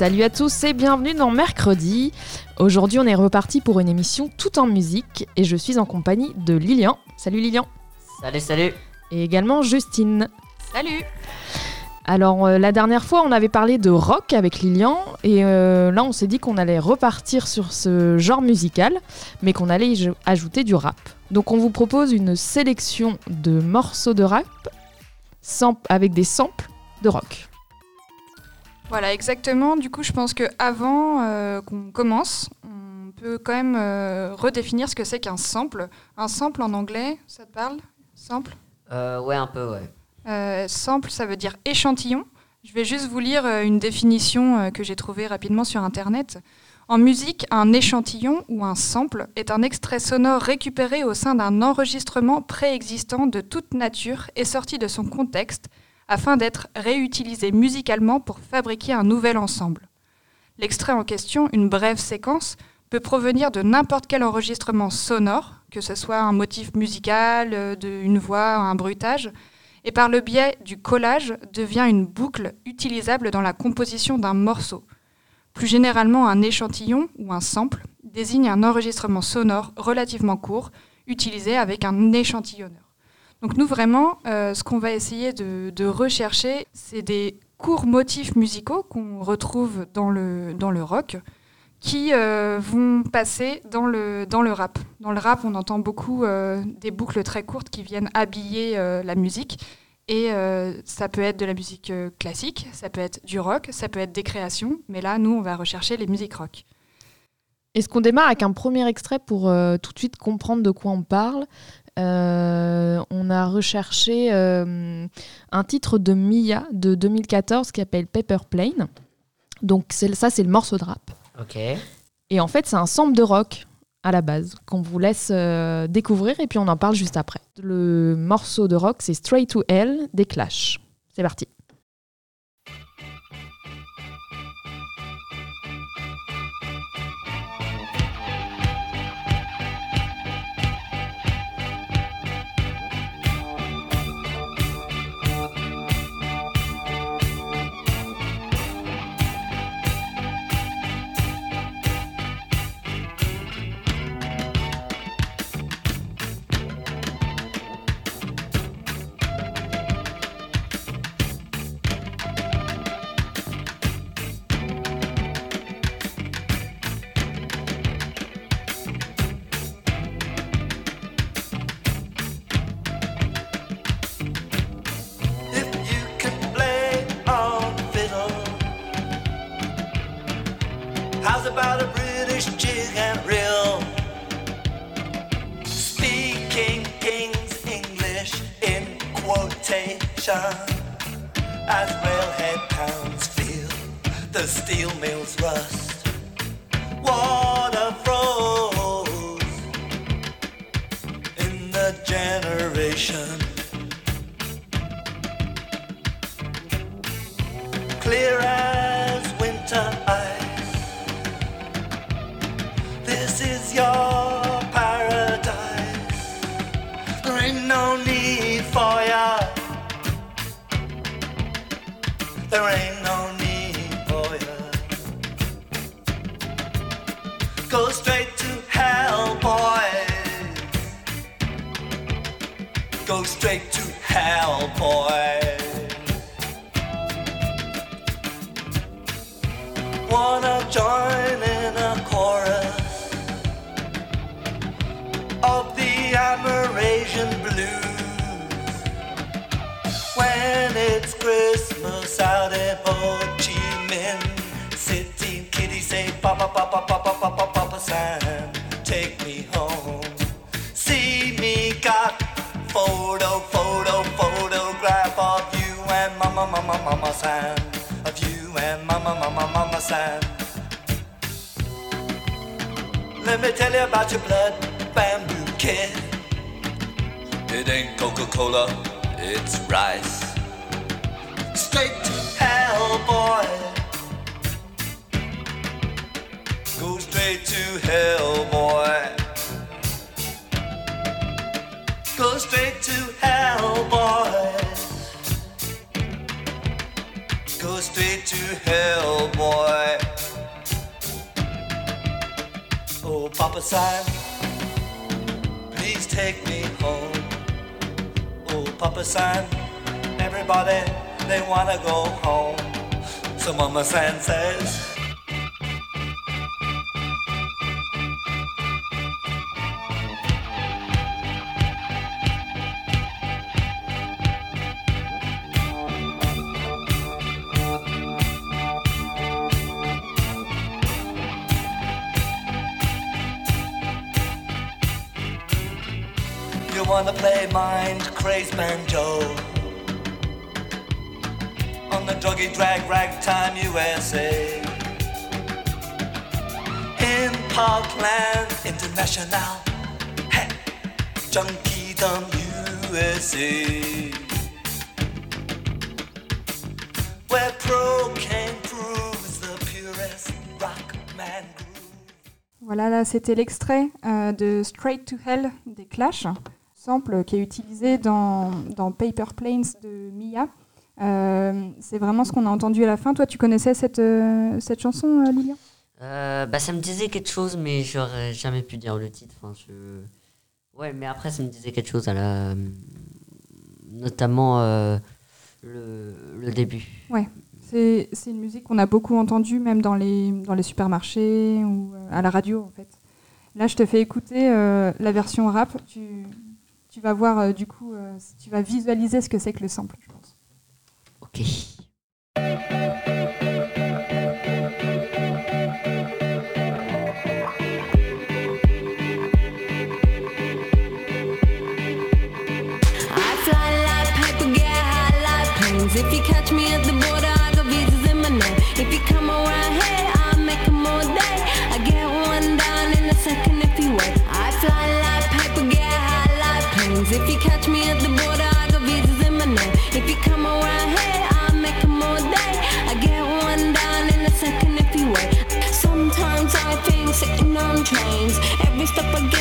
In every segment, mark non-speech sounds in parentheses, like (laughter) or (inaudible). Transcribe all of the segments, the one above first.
Salut à tous et bienvenue dans Mercredi. Aujourd'hui, on est reparti pour une émission tout en musique et je suis en compagnie de Lilian. Salut Lilian. Salut, salut. Et également Justine. Salut. Alors euh, la dernière fois, on avait parlé de rock avec Lilian et euh, là, on s'est dit qu'on allait repartir sur ce genre musical, mais qu'on allait y ajouter du rap. Donc on vous propose une sélection de morceaux de rap avec des samples de rock. Voilà, exactement. Du coup, je pense que avant euh, qu'on commence, on peut quand même euh, redéfinir ce que c'est qu'un sample. Un sample en anglais, ça te parle Sample? Euh, Ouais, un peu, ouais. sample, ça veut dire échantillon. Je vais juste vous lire une définition que j'ai trouvée rapidement sur Internet. En musique, un échantillon ou un sample est un extrait sonore récupéré au sein d'un enregistrement préexistant de toute nature et sorti de son contexte afin d'être réutilisé musicalement pour fabriquer un nouvel ensemble. L'extrait en question, une brève séquence, peut provenir de n'importe quel enregistrement sonore, que ce soit un motif musical, euh, une voix, un bruitage, et par le biais du collage devient une boucle utilisable dans la composition d'un morceau. Plus généralement, un échantillon ou un sample désigne un enregistrement sonore relativement court utilisé avec un échantillonneur. Donc nous vraiment, euh, ce qu'on va essayer de, rechercher, c'est des courts motifs musicaux qu'on retrouve dans le, dans le rock qui euh, vont passer dans le, dans le rap. Dans le rap, on entend beaucoup euh, des boucles très courtes qui viennent habiller la musique. Et ça peut être de la musique classique, ça peut être du rock, ça peut être des créations. Mais là, nous, on va rechercher les musiques rock. Est-ce qu'on démarre avec un premier extrait pour tout de suite comprendre de quoi on parle? Euh, on a recherché euh, un titre de Mia de 2014 qui s'appelle Paper Plane. Donc ça, c'est le morceau de rap. Ok. Et en fait, c'est un sample de rock à la base qu'on vous laisse euh, découvrir et puis on en parle juste après. Le morceau de rock, c'est Straight to Hell des Clash. C'est parti. Papa, Papa, Papa, Papa, Papa, Sam, take me home. See me got photo, photo, photograph of you and Mama, Mama, Mama Sam. Of you and Mama, Mama, Mama Sam. Let me tell you about your blood bamboo kid. It ain't Coca Cola, it's rice. Straight to hell, boy. Straight to hell, boy. Go straight to hell, boy. Go straight to hell, boy. Oh, Papa Sam, please take me home. Oh, Papa San, everybody, they wanna go home. So Mama San says, wanna play mind crazed banjo. On the druggy drag ragtime USA in Parkland International, hey, Junkie Dumb USA, where pro cocaine proves the purest rock man groove. Voilà, là c'était l'extrait euh, de Straight to Hell des Clash, sample qui est utilisé dans, dans Paper Planes de Mia. Euh, c'est vraiment ce qu'on a entendu à la fin. Toi, tu connaissais cette, euh, cette chanson, euh, Lilian? Euh, bah, ça me disait quelque chose, mais j'aurais jamais pu dire le titre. Enfin, je... Ouais, mais après, ça me disait quelque chose, à la... notamment le, le début. C'est c'est une musique qu'on a beaucoup entendue, même dans les, dans les supermarchés ou à la radio, en fait. Là, je te fais écouter la version rap. Tu, tu vas voir, euh, du coup, euh, tu vas visualiser ce que c'est que le sample, je pense. Ok. Trains. Every step I get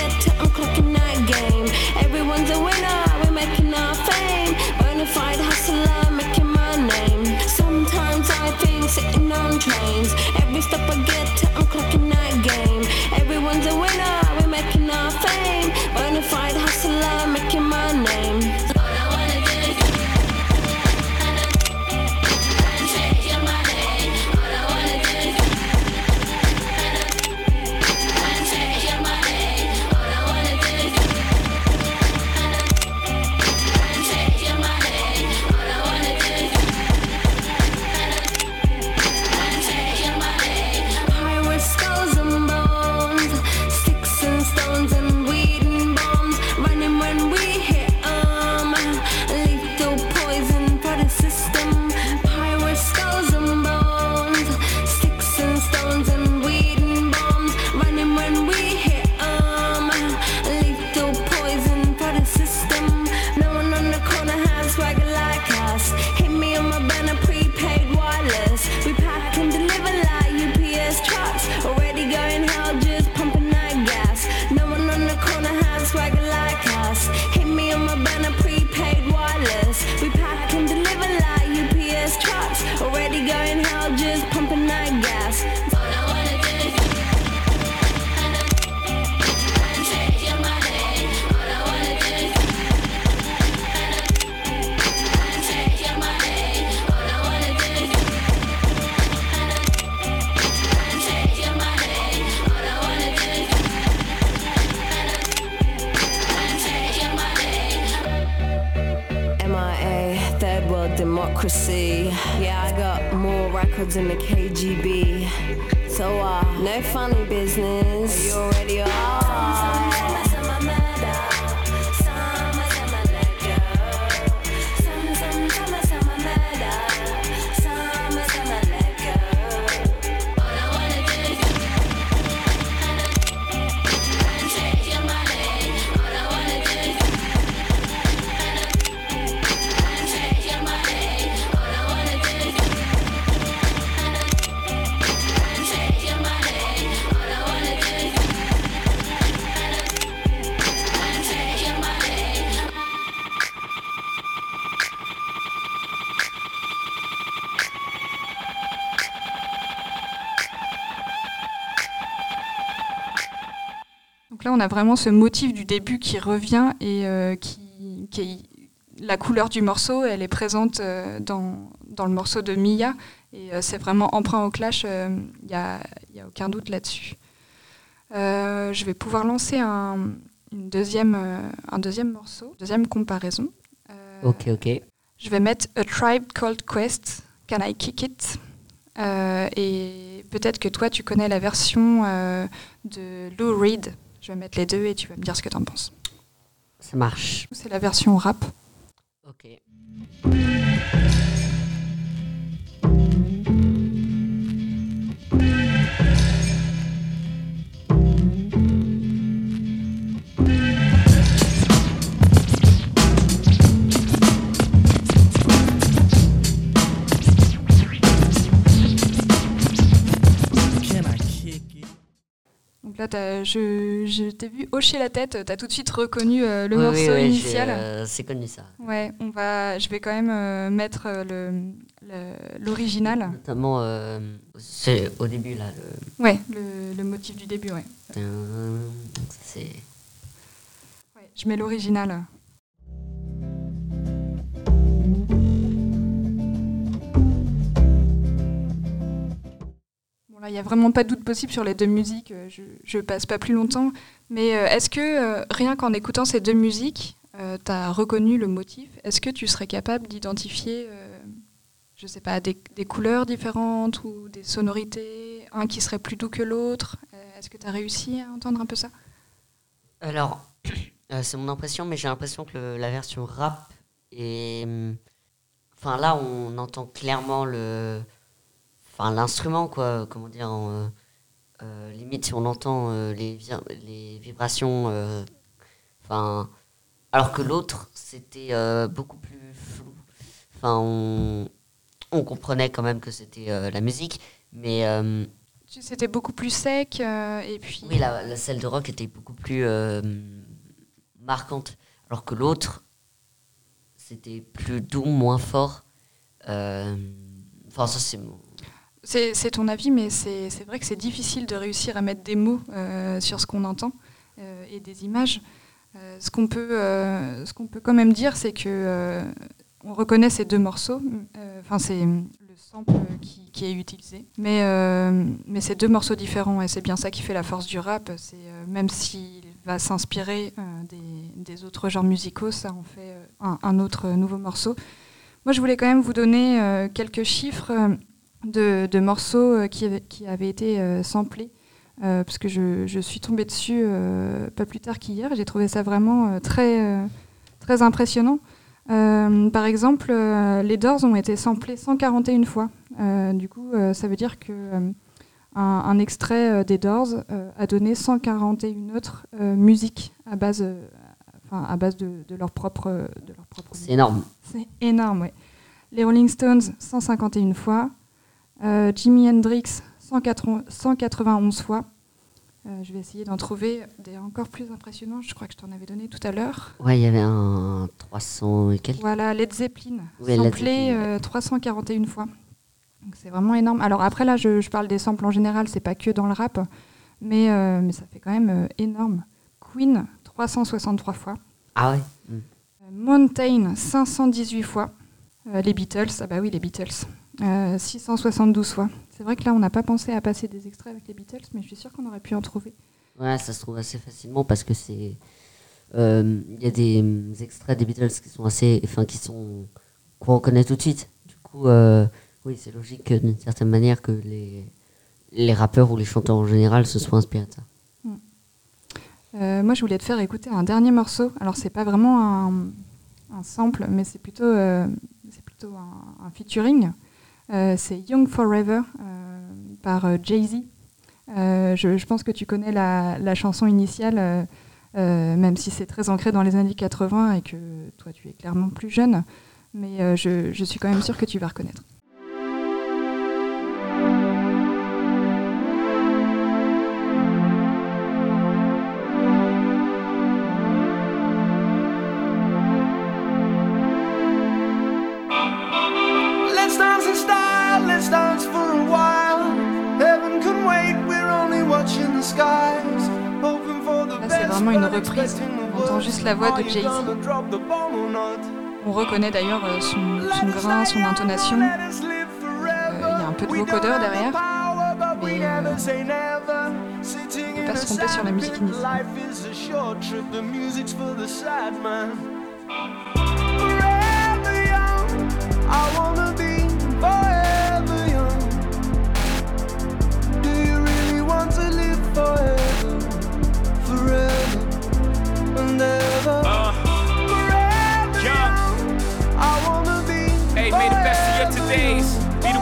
on a vraiment ce motif du début qui revient et euh, qui, qui est- la couleur du morceau, elle est présente euh, dans, dans le morceau de Mia et euh, c'est vraiment emprunt au clash. Il n'y a, y a aucun doute là-dessus. Je vais pouvoir lancer un, une deuxième, un deuxième morceau, deuxième comparaison. Ok, ok. je vais mettre A Tribe Called Quest, Can I Kick It? Euh, Et peut-être que toi, tu connais la version euh, de Lou Reed. Je vais mettre les deux et tu vas me dire ce que tu en penses. Ça marche. C'est la version rap. Ok. Je, je t'ai vu hocher la tête, tu as tout de suite reconnu euh, le Oui, morceau oui, oui, j'ai, initial. euh, c'est connu ça. Ouais, on va, je vais quand même euh, mettre le- l'original. Notamment, c'est au début là. Le... Ouais, le, le motif du début, ouais. C'est. Ouais, je mets l'original. Il n'y a vraiment pas de doute possible sur les deux musiques. euh, Je, je passe pas plus longtemps. Mais euh, est-ce que, euh, rien qu'en écoutant ces deux musiques, tu as reconnu le motif? Est-ce que tu serais capable d'identifier, je sais pas, des, couleurs différentes ou des sonorités? Un qui serait plus doux que l'autre? Est-ce que tu as réussi à entendre un peu ça? Alors, (coughs) c'est mon impression, mais j'ai l'impression que la version rap est. hum, Enfin, là, on entend clairement le. Enfin, l'instrument, quoi. Comment dire en, euh, euh, Limite, si on entend euh, les, vi- les vibrations. Enfin. alors que l'autre, c'était beaucoup plus flou. Enfin, on, on comprenait quand même que c'était la musique, mais. C'était beaucoup plus sec et puis oui, la, la celle de rock était beaucoup plus marquante, alors que l'autre, c'était plus doux, moins fort. Enfin, ça, c'est mon. C'est ton avis, mais c'est vrai que c'est difficile de réussir à mettre des mots euh, sur ce qu'on entend euh, et des images. Euh, ce qu'on peut, peut quand même dire, c'est que on reconnaît ces deux morceaux. Enfin, c'est le sample qui, est utilisé, mais mais c'est deux morceaux différents et c'est bien ça qui fait la force du rap. Même s'il va s'inspirer des, autres genres musicaux, ça en fait un, autre nouveau morceau. Moi, je voulais quand même vous donner quelques chiffres de, de morceaux euh, qui, avaient- qui avaient été euh, samplés, euh, parce que je, je suis tombée dessus pas plus tard qu'hier. J'ai trouvé ça vraiment très, très impressionnant. Par exemple, les Doors ont été samplés 141 fois. Du coup, ça veut dire que un, un extrait euh, des Doors euh, a donné 141 autres euh, musiques à base, enfin, à base de, de leur propre, de leur propre C'est énorme. c'est énorme, ouais. Les Rolling Stones, 151 fois. Euh, Jimi Hendrix, 180 191 fois. Euh, je vais essayer d'en trouver des encore plus impressionnants. Je crois que je t'en avais donné tout à l'heure. Ouais, il y avait un 300 et quelques. Voilà, Led Zeppelin, Oui, Led samplé Zeppelin, euh, 341 fois. C'est vraiment énorme. Alors après là, je, je parle des samples en général, c'est pas que dans le rap, mais, euh, mais ça fait quand même énorme. Queen, 363 fois. Ah ouais? Mm. Euh, Mountain, 518 fois. Les Beatles, ah bah oui, les Beatles, euh, 672 fois. C'est vrai que là, on n'a pas pensé à passer des extraits avec les Beatles, mais je suis sûre qu'on aurait pu en trouver. Ouais, ça se trouve assez facilement parce que c'est. euh, Il y a des extraits des Beatles qui sont assez. Enfin, qui sont. qu'on reconnaît tout de suite. Du coup, euh, oui, c'est logique que, d'une certaine manière que les, les rappeurs ou les chanteurs en général se soient inspirés de ça. Euh, moi, je voulais te faire écouter un dernier morceau. Alors, c'est pas vraiment un, un sample, mais c'est plutôt, euh, c'est plutôt un, un featuring. Euh, c'est Young Forever euh, par euh, Jay-Z. Je, pense que tu connais la, chanson initiale, même si c'est très ancré dans les années 80 et que toi, tu es clairement plus jeune. Mais je, je suis quand même sûre que tu vas reconnaître. Là, c'est vraiment une reprise. On entend juste la voix de Jay-Z. On reconnaît d'ailleurs euh, son, son grain, son intonation. Euh, il y a un peu de vocodeur derrière, mais, euh. Sitting faut in pas se tromper sur la musique initiale.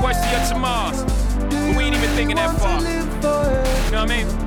Worst of your tomorrows. But we ain't even thinking that far. You know what I mean?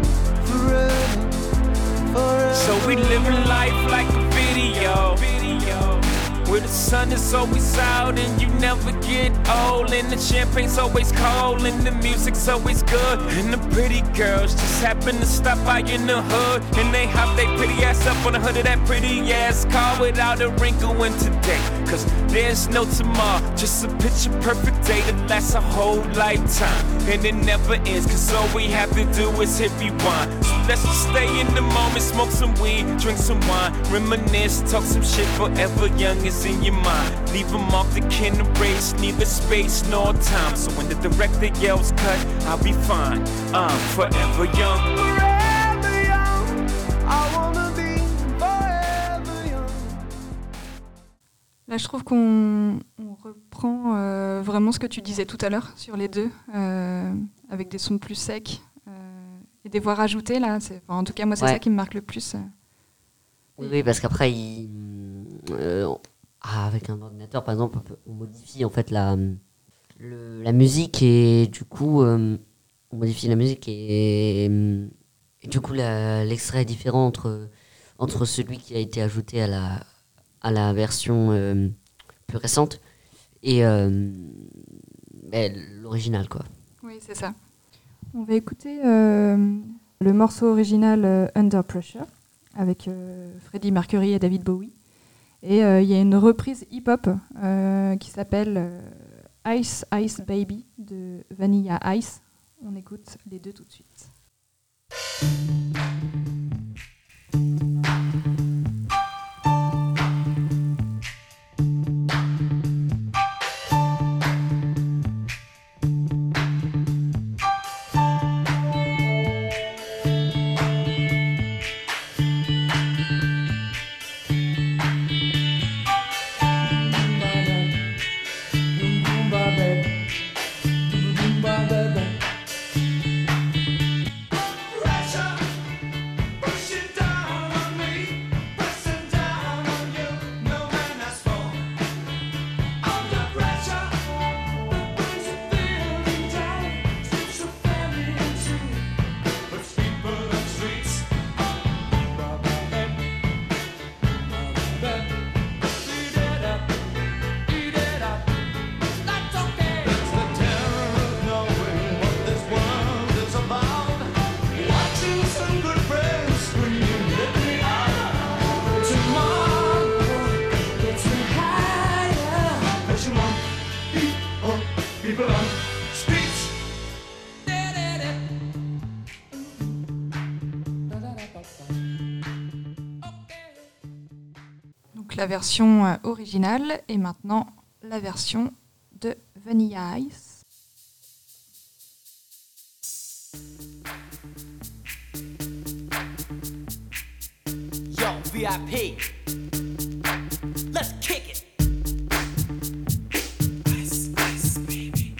Sun is always out and you never get old. And the champagne's always cold and the music's always good. And the pretty girls just happen to stop by in the hood. And they hop their pretty ass up on the hood of that pretty ass car without a wrinkle in today. Cause there's no tomorrow, just a picture perfect day that lasts a whole lifetime. And it never ends, cause all we have to do is hit rewind. So let's just stay in the moment, smoke some weed, drink some wine, reminisce, talk some shit forever young is in your mind. Leave a mark that can erase neither space nor time. So when the director yells cut, I'll be fine. I'm forever young. Forever young, I wanna be forever young. Là, je trouve qu'on on reprend euh, vraiment ce que tu disais tout à l'heure sur les deux, euh, avec des sons plus secs euh, et des voix rajoutées. Là, c'est- enfin, en tout cas, moi, c'est Ouais. ça qui me marque le plus. Oui, oui, parce qu'après, il, euh, ah, avec un ordinateur, par exemple, on, modifie en fait la, la musique et du coup, euh, on modifie la musique et, du coup, l'extrait est différent entre, entre celui qui a été ajouté à la, à la version euh, plus récente et euh, ben, l'original, quoi. Oui, c'est ça. On va écouter le morceau original Under Pressure avec Freddie Mercury et David Bowie. Et euh, il y a une reprise hip-hop euh, qui s'appelle euh, Ice Ice Baby de Vanilla Ice. On écoute les deux tout de suite. la version euh, originale et maintenant la version de Vanilla Ice. Yo, VIP. Let's kick it. Ice, ice, baby.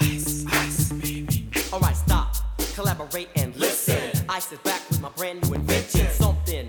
Ice, ice, baby. All right, stop. Collaborate and listen. listen. Ice is back with my brand new invention. Something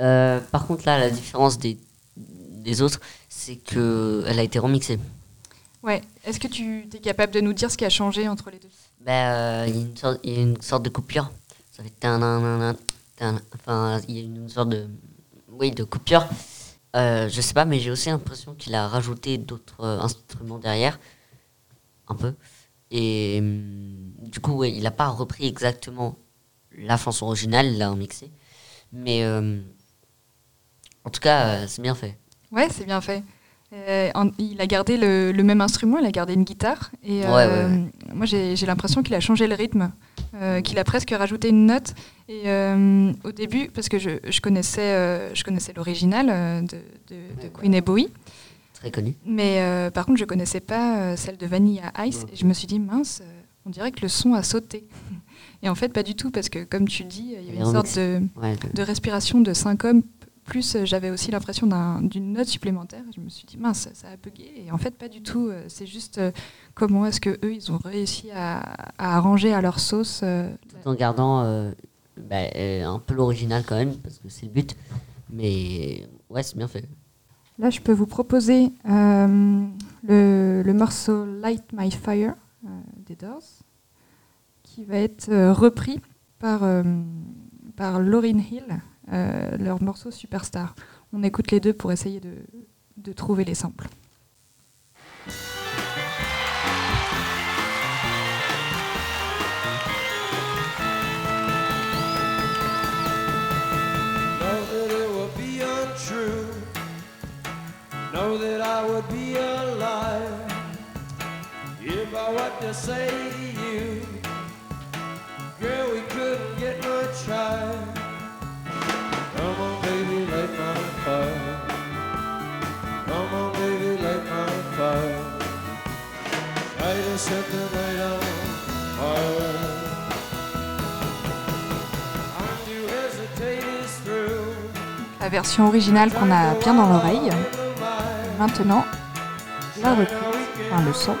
Euh, par contre, là, la différence des, des autres, c'est que elle a été remixée. Ouais. Est-ce que tu es capable de nous dire ce qui a changé entre les deux Ben, euh, il y a une sorte- il y a une sorte de coupure. Ça fait Enfin, il y a une sorte de, oui, de coupure. Euh, je sais pas, mais j'ai aussi l'impression qu'il a rajouté d'autres euh, instruments derrière, un peu. Et hum, du coup, ouais, il a pas repris exactement la chanson originale, il l'a remixée. Mais euh, en tout cas, euh, c'est bien fait. Ouais, c'est bien fait. Euh, en- il a gardé le, le même instrument, il a gardé une guitare. Et Ouais, euh, ouais, moi, j'ai l'impression qu'il a changé le rythme, euh, qu'il a presque rajouté une note. Et au début, parce que je, je connaissais, je connaissais l'original de, de- de Queen et Bowie, Très connu. mais par contre, je connaissais pas celle de Vanilla Ice. Et je me suis dit, mince, on dirait que le son a sauté. (laughs) Et en fait, pas du tout, parce que comme tu dis, il y avait une sorte de respiration de syncope, plus euh, j'avais aussi l'impression d'un- d'une note supplémentaire. Je me suis dit, mince, ça a bugué. Et en fait, pas du tout. euh, C'est juste euh, comment est-ce que eux ils ont réussi à, à arranger à leur sauce. tout en gardant euh, bah, un peu l'original quand même, parce que c'est le but. Mais ouais, c'est bien fait. Là, je peux vous proposer euh, le, le morceau Light My Fire euh, des Doors, qui va être repris par, par Lauryn Hill, euh, leur morceau Superstar. On écoute les deux pour essayer de, de trouver les samples. Know that I would be a liar if I what to say to you. Girl, we couldn't get much higher. La version originale qu'on a bien dans l'oreille. Maintenant, la reprise, enfin le son.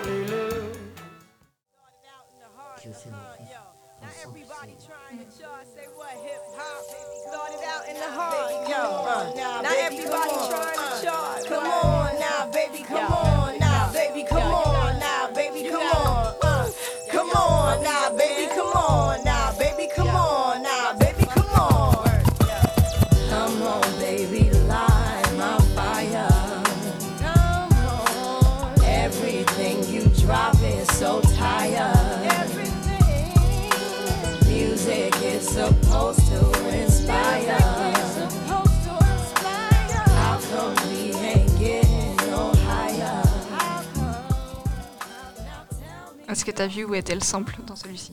Est-ce que tu as vu où était le sample dans celui-ci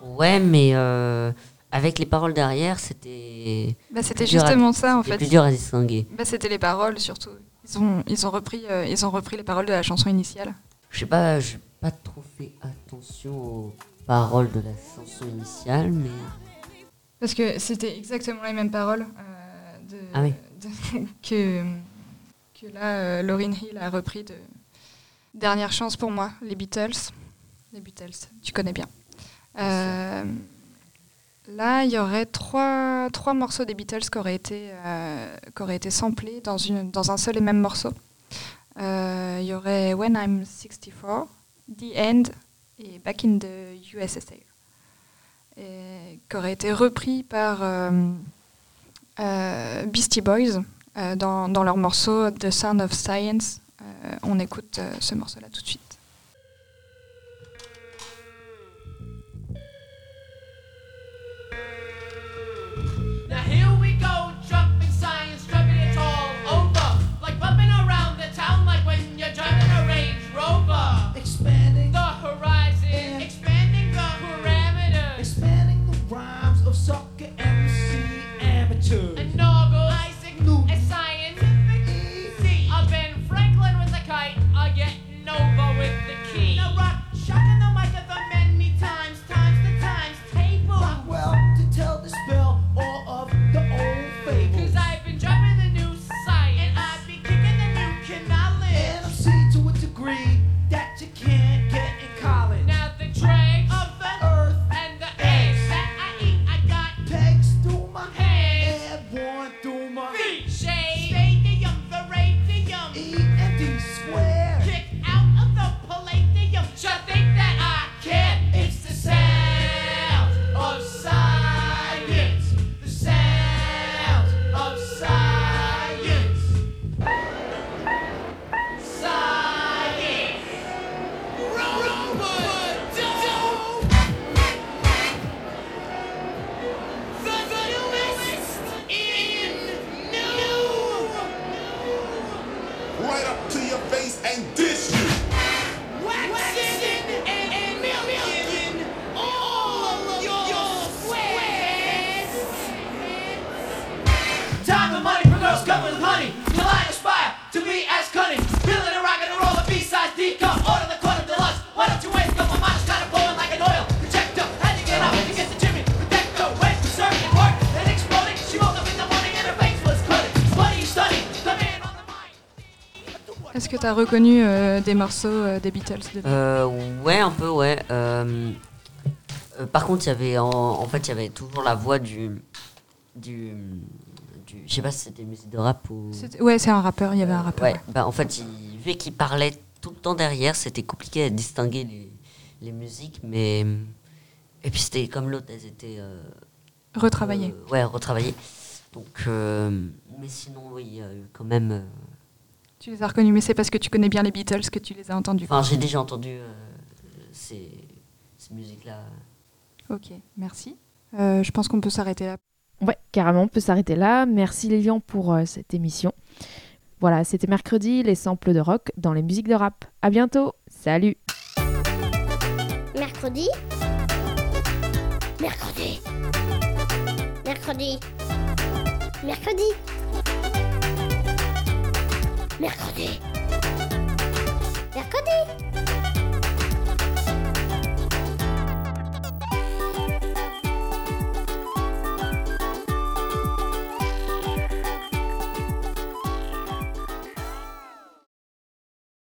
Ouais, mais euh, avec les paroles derrière, c'était. bah, C'était à- justement ça en fait. plus dur à distinguer. Bah, C'était les paroles surtout. Ils ont, ils, ont repris, euh, ils ont repris les paroles de la chanson initiale. Je sais pas, j'ai pas trop fait attention aux paroles de la chanson initiale, mais. Parce que c'était exactement les mêmes paroles euh, de, Ah oui. de- (laughs) que, que là, Lauryn Hill a repris de Dernière chance pour moi, les Beatles. Les Beatles, tu connais bien. Euh, là, il y aurait trois, trois morceaux des Beatles qui auraient été, euh, qui auraient été samplés dans, une, dans un seul et même morceau. Euh, Il y aurait When I'm 64, The End et Back in the USSR et qui aurait été repris par Beastie Boys dans, dans leur morceau The Sound of Science. On écoute ce morceau-là tout de suite. Tu as reconnu euh, des morceaux euh, des Beatles Euh, ouais, un peu, ouais. Par contre, il y avait en, en fait, il y avait toujours la voix du, du, je sais pas si c'était musique de rap ou. Ouais, c'est un rappeur, il y avait un rappeur. Ouais, bah, en fait, il, vu qu'il parlait tout le temps derrière, c'était compliqué à distinguer les, les musiques, mais et puis c'était comme l'autre, elles étaient euh, Retravaillées. euh, ouais, retravaillées. Donc, euh, mais sinon, oui, il y a eu quand même. Tu les as reconnus, mais c'est parce que tu connais bien les Beatles que tu les as entendus. Enfin, j'ai déjà entendu euh, ces, ces musiques-là. Ok, merci. Euh, je pense qu'on peut s'arrêter là. Ouais, carrément, on peut s'arrêter là. Merci Lilian pour euh, cette émission. Voilà, c'était mercredi, les samples de rock dans les musiques de rap. À bientôt, salut Mercredi Mercredi Mercredi Mercredi. Mercredi